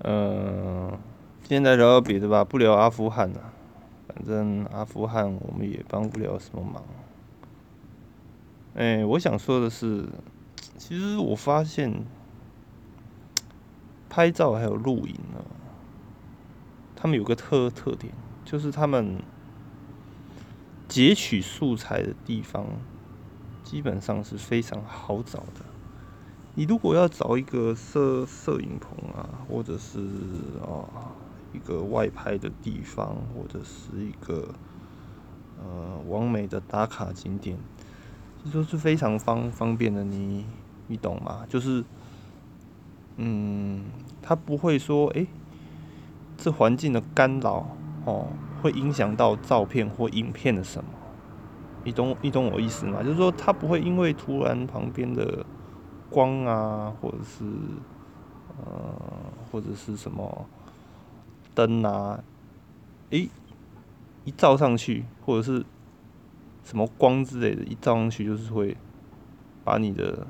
嗯，现在聊聊别的吧，不聊阿富汗了。反正阿富汗我们也帮不了什么忙。哎，我想说的是，其实我发现拍照还有录影呢，他们有个特特点，就是他们截取素材的地方基本上是非常好找的。你如果要找一个摄摄影棚啊，或者是啊一个外拍的地方，或者是一个呃完美的打卡景点。都是非常方方便的，你你懂吗？就是，嗯，他不会说，哎，这环境的干扰哦，会影响到照片或影片的什么？你懂你懂我意思吗？就是说，他不会因为突然旁边的光啊，或者是呃，或者是什么灯啊，诶，一照上去，或者是。什么光之类的，一照上去就是会把你的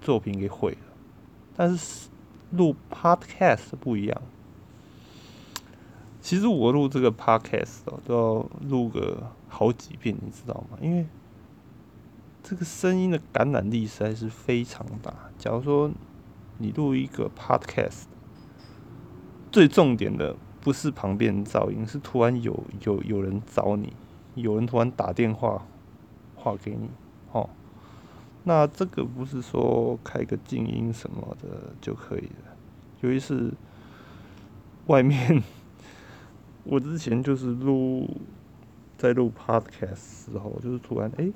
作品给毁了。但是录 podcast 不一样。其实我录这个 podcast 哦，都要录个好几遍，你知道吗？因为这个声音的感染力实在是非常大。假如说你录一个 podcast，最重点的不是旁边噪音，是突然有有有人找你，有人突然打电话。话给你，哦，那这个不是说开个静音什么的就可以了。尤其是外面，我之前就是录在录 podcast 时候，就是突然哎，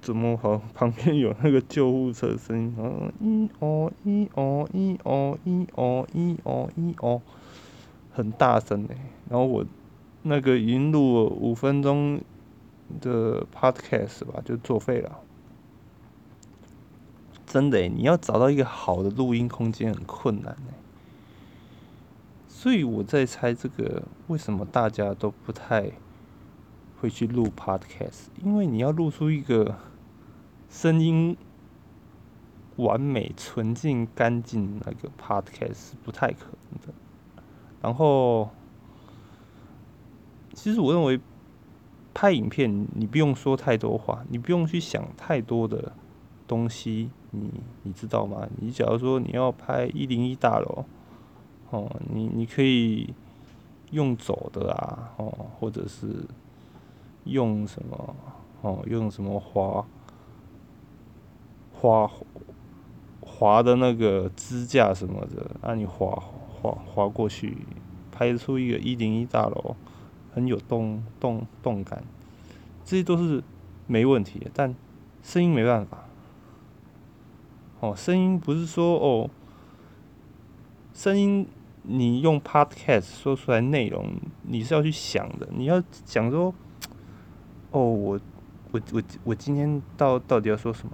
怎么好旁边有那个救护车声音，嗯，一哦一哦一哦一哦一哦一哦，很大声哎，然后我那个已经录了五分钟。的 podcast 吧，就作废了。真的，你要找到一个好的录音空间很困难呢。所以我在猜这个为什么大家都不太会去录 podcast，因为你要录出一个声音完美、纯净、干净那个 podcast 是不太可能的。然后，其实我认为。拍影片，你不用说太多话，你不用去想太多的东西，你你知道吗？你假如说你要拍一零一大楼，哦，你你可以用走的啊，哦，或者是用什么，哦，用什么滑滑滑的那个支架什么的，让你滑滑滑过去，拍出一个一零一大楼。很有动动动感，这些都是没问题的，但声音没办法。哦，声音不是说哦，声音你用 podcast 说出来内容，你是要去想的，你要讲说，哦，我我我我今天到到底要说什么？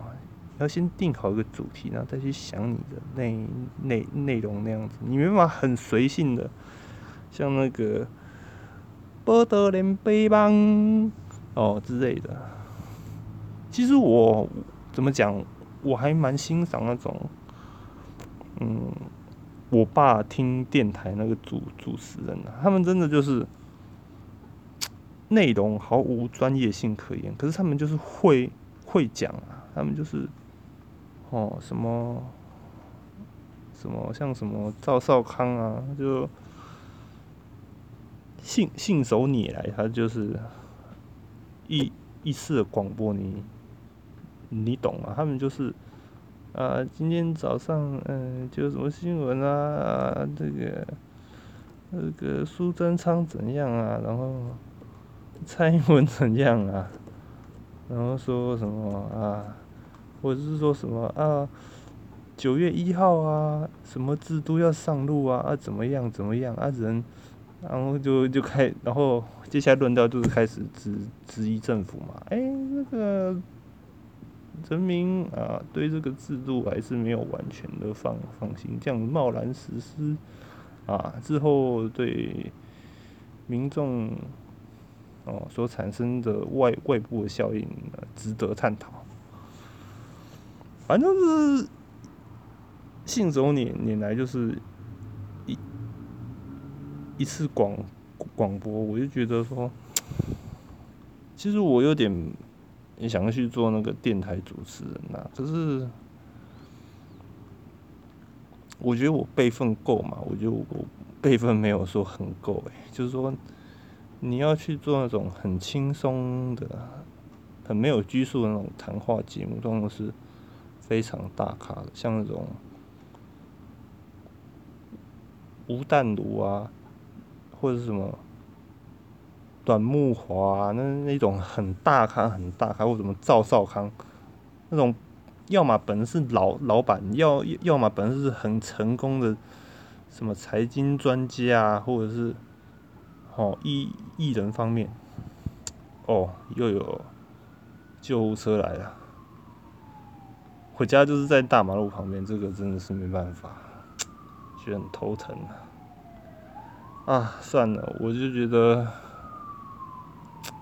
要先定好一个主题，然后再去想你的内内内容那样子，你没办法很随性的，像那个。波德连背帮哦之类的，其实我怎么讲，我还蛮欣赏那种，嗯，我爸听电台那个主主持人的，他们真的就是内容毫无专业性可言，可是他们就是会会讲啊，他们就是哦什么什么像什么赵少康啊就。信信手拈来，他就是一一次的广播，你你懂啊？他们就是啊，今天早上嗯，就什么新闻啊，这个那个苏贞昌怎样啊？然后蔡英文怎样啊？然后说什么啊？或者是说什么啊？九月一号啊，什么制度要上路啊？啊，怎么样怎么样啊？人。然后就就开，然后接下来论到就是开始质质疑政府嘛，哎，那个人民啊，对这个制度还是没有完全的放放心，这样贸然实施啊，之后对民众哦所产生的外外部的效应值得探讨。反正是信手拈拈来就是一一次广广播，我就觉得说，其实我有点想要去做那个电台主持人呐，可是我觉得我辈分够嘛，我觉得我辈分没有说很够诶，就是说你要去做那种很轻松的、很没有拘束的那种谈话节目，当然是非常大咖的，像那种。吴淡如啊，或者是什么短木华那那种很大咖很大咖，或者什么赵少康那种，要么本身是老老板，要要么本身是很成功的什么财经专家啊，或者是哦艺艺人方面，哦又有救护车来了，回家就是在大马路旁边，这个真的是没办法。觉得很头疼啊！啊，算了，我就觉得，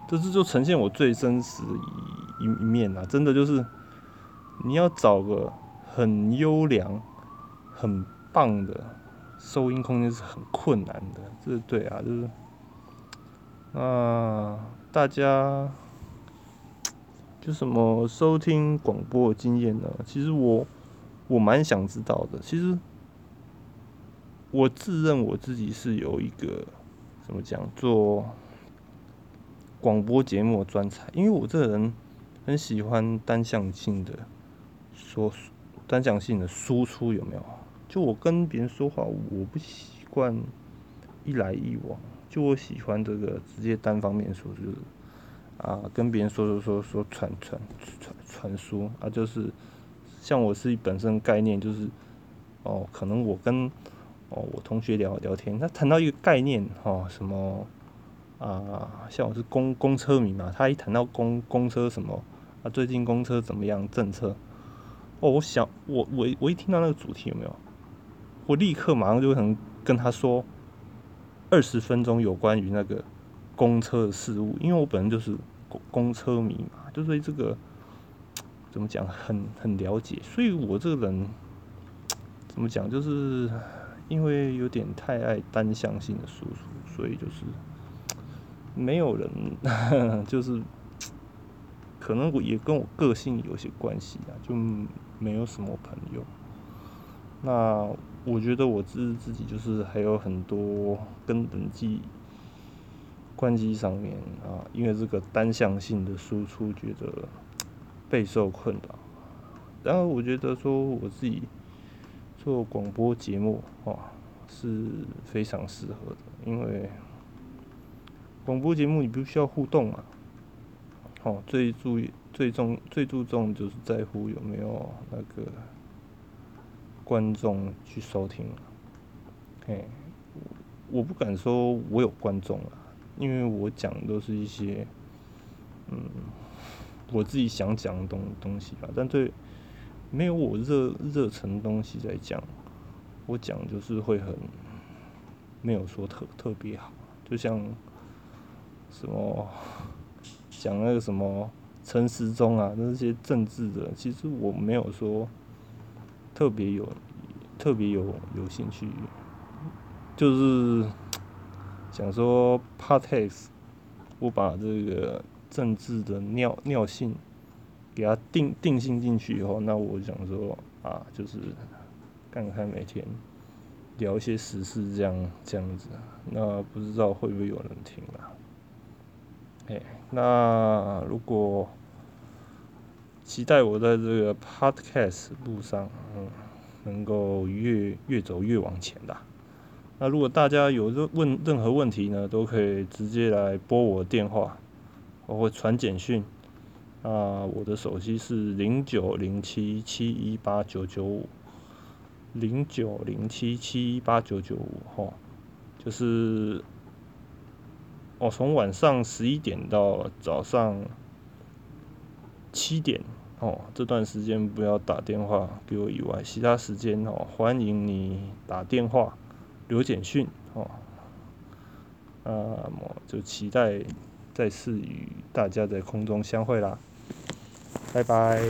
这是就呈现我最真实的一一面啊！真的就是，你要找个很优良、很棒的收音空间是很困难的，这对啊，就是啊，大家就什么收听广播的经验呢？其实我我蛮想知道的，其实。我自认我自己是有一个怎么讲做广播节目专才，因为我这个人很喜欢单向性的说单向性的输出，有没有？就我跟别人说话，我不习惯一来一往，就我喜欢这个直接单方面说，就是啊跟别人说说说说传传传传输啊，就是像我自己本身概念就是哦，可能我跟哦，我同学聊聊天，他谈到一个概念，哦，什么啊？像我是公公车迷嘛，他一谈到公公车什么啊，最近公车怎么样？政策？哦，我想我我我一听到那个主题有没有？我立刻马上就可能跟他说二十分钟有关于那个公车的事物，因为我本身就是公公车迷嘛，就对这个 怎么讲很很了解，所以我这个人 怎么讲就是。因为有点太爱单向性的输出，所以就是 没有人，就是可能我也跟我个性有些关系啊，就没有什么朋友。那我觉得我自自己就是还有很多跟人际关机上面啊，因为这个单向性的输出，觉得备受困扰。然后我觉得说我自己。做广播节目哦是非常适合的，因为广播节目你不需要互动嘛，哦最注意最重最注重就是在乎有没有那个观众去收听，嘿，我不敢说我有观众啊，因为我讲都是一些嗯我自己想讲的东东西吧，但对。没有我热热忱东西在讲，我讲就是会很没有说特特别好，就像什么讲那个什么陈时中啊那些政治的，其实我没有说特别有特别有有兴趣，就是想说 p a r t e s 我把这个政治的尿尿性。给他定定性进去以后，那我想说啊，就是看看每天聊一些时事这样这样子，那不知道会不会有人听啊？哎，那如果期待我在这个 podcast 路上，嗯，能够越越走越往前的。那如果大家有任问任何问题呢，都可以直接来拨我电话，我会传简讯。啊，我的手机是零九零七七一八九九五，零九零七七一八九九五，吼，就是我从晚上十一点到早上七点，哦，这段时间不要打电话给我以外，其他时间哦，欢迎你打电话留简讯，哦，那么就期待再次与大家在空中相会啦。拜拜。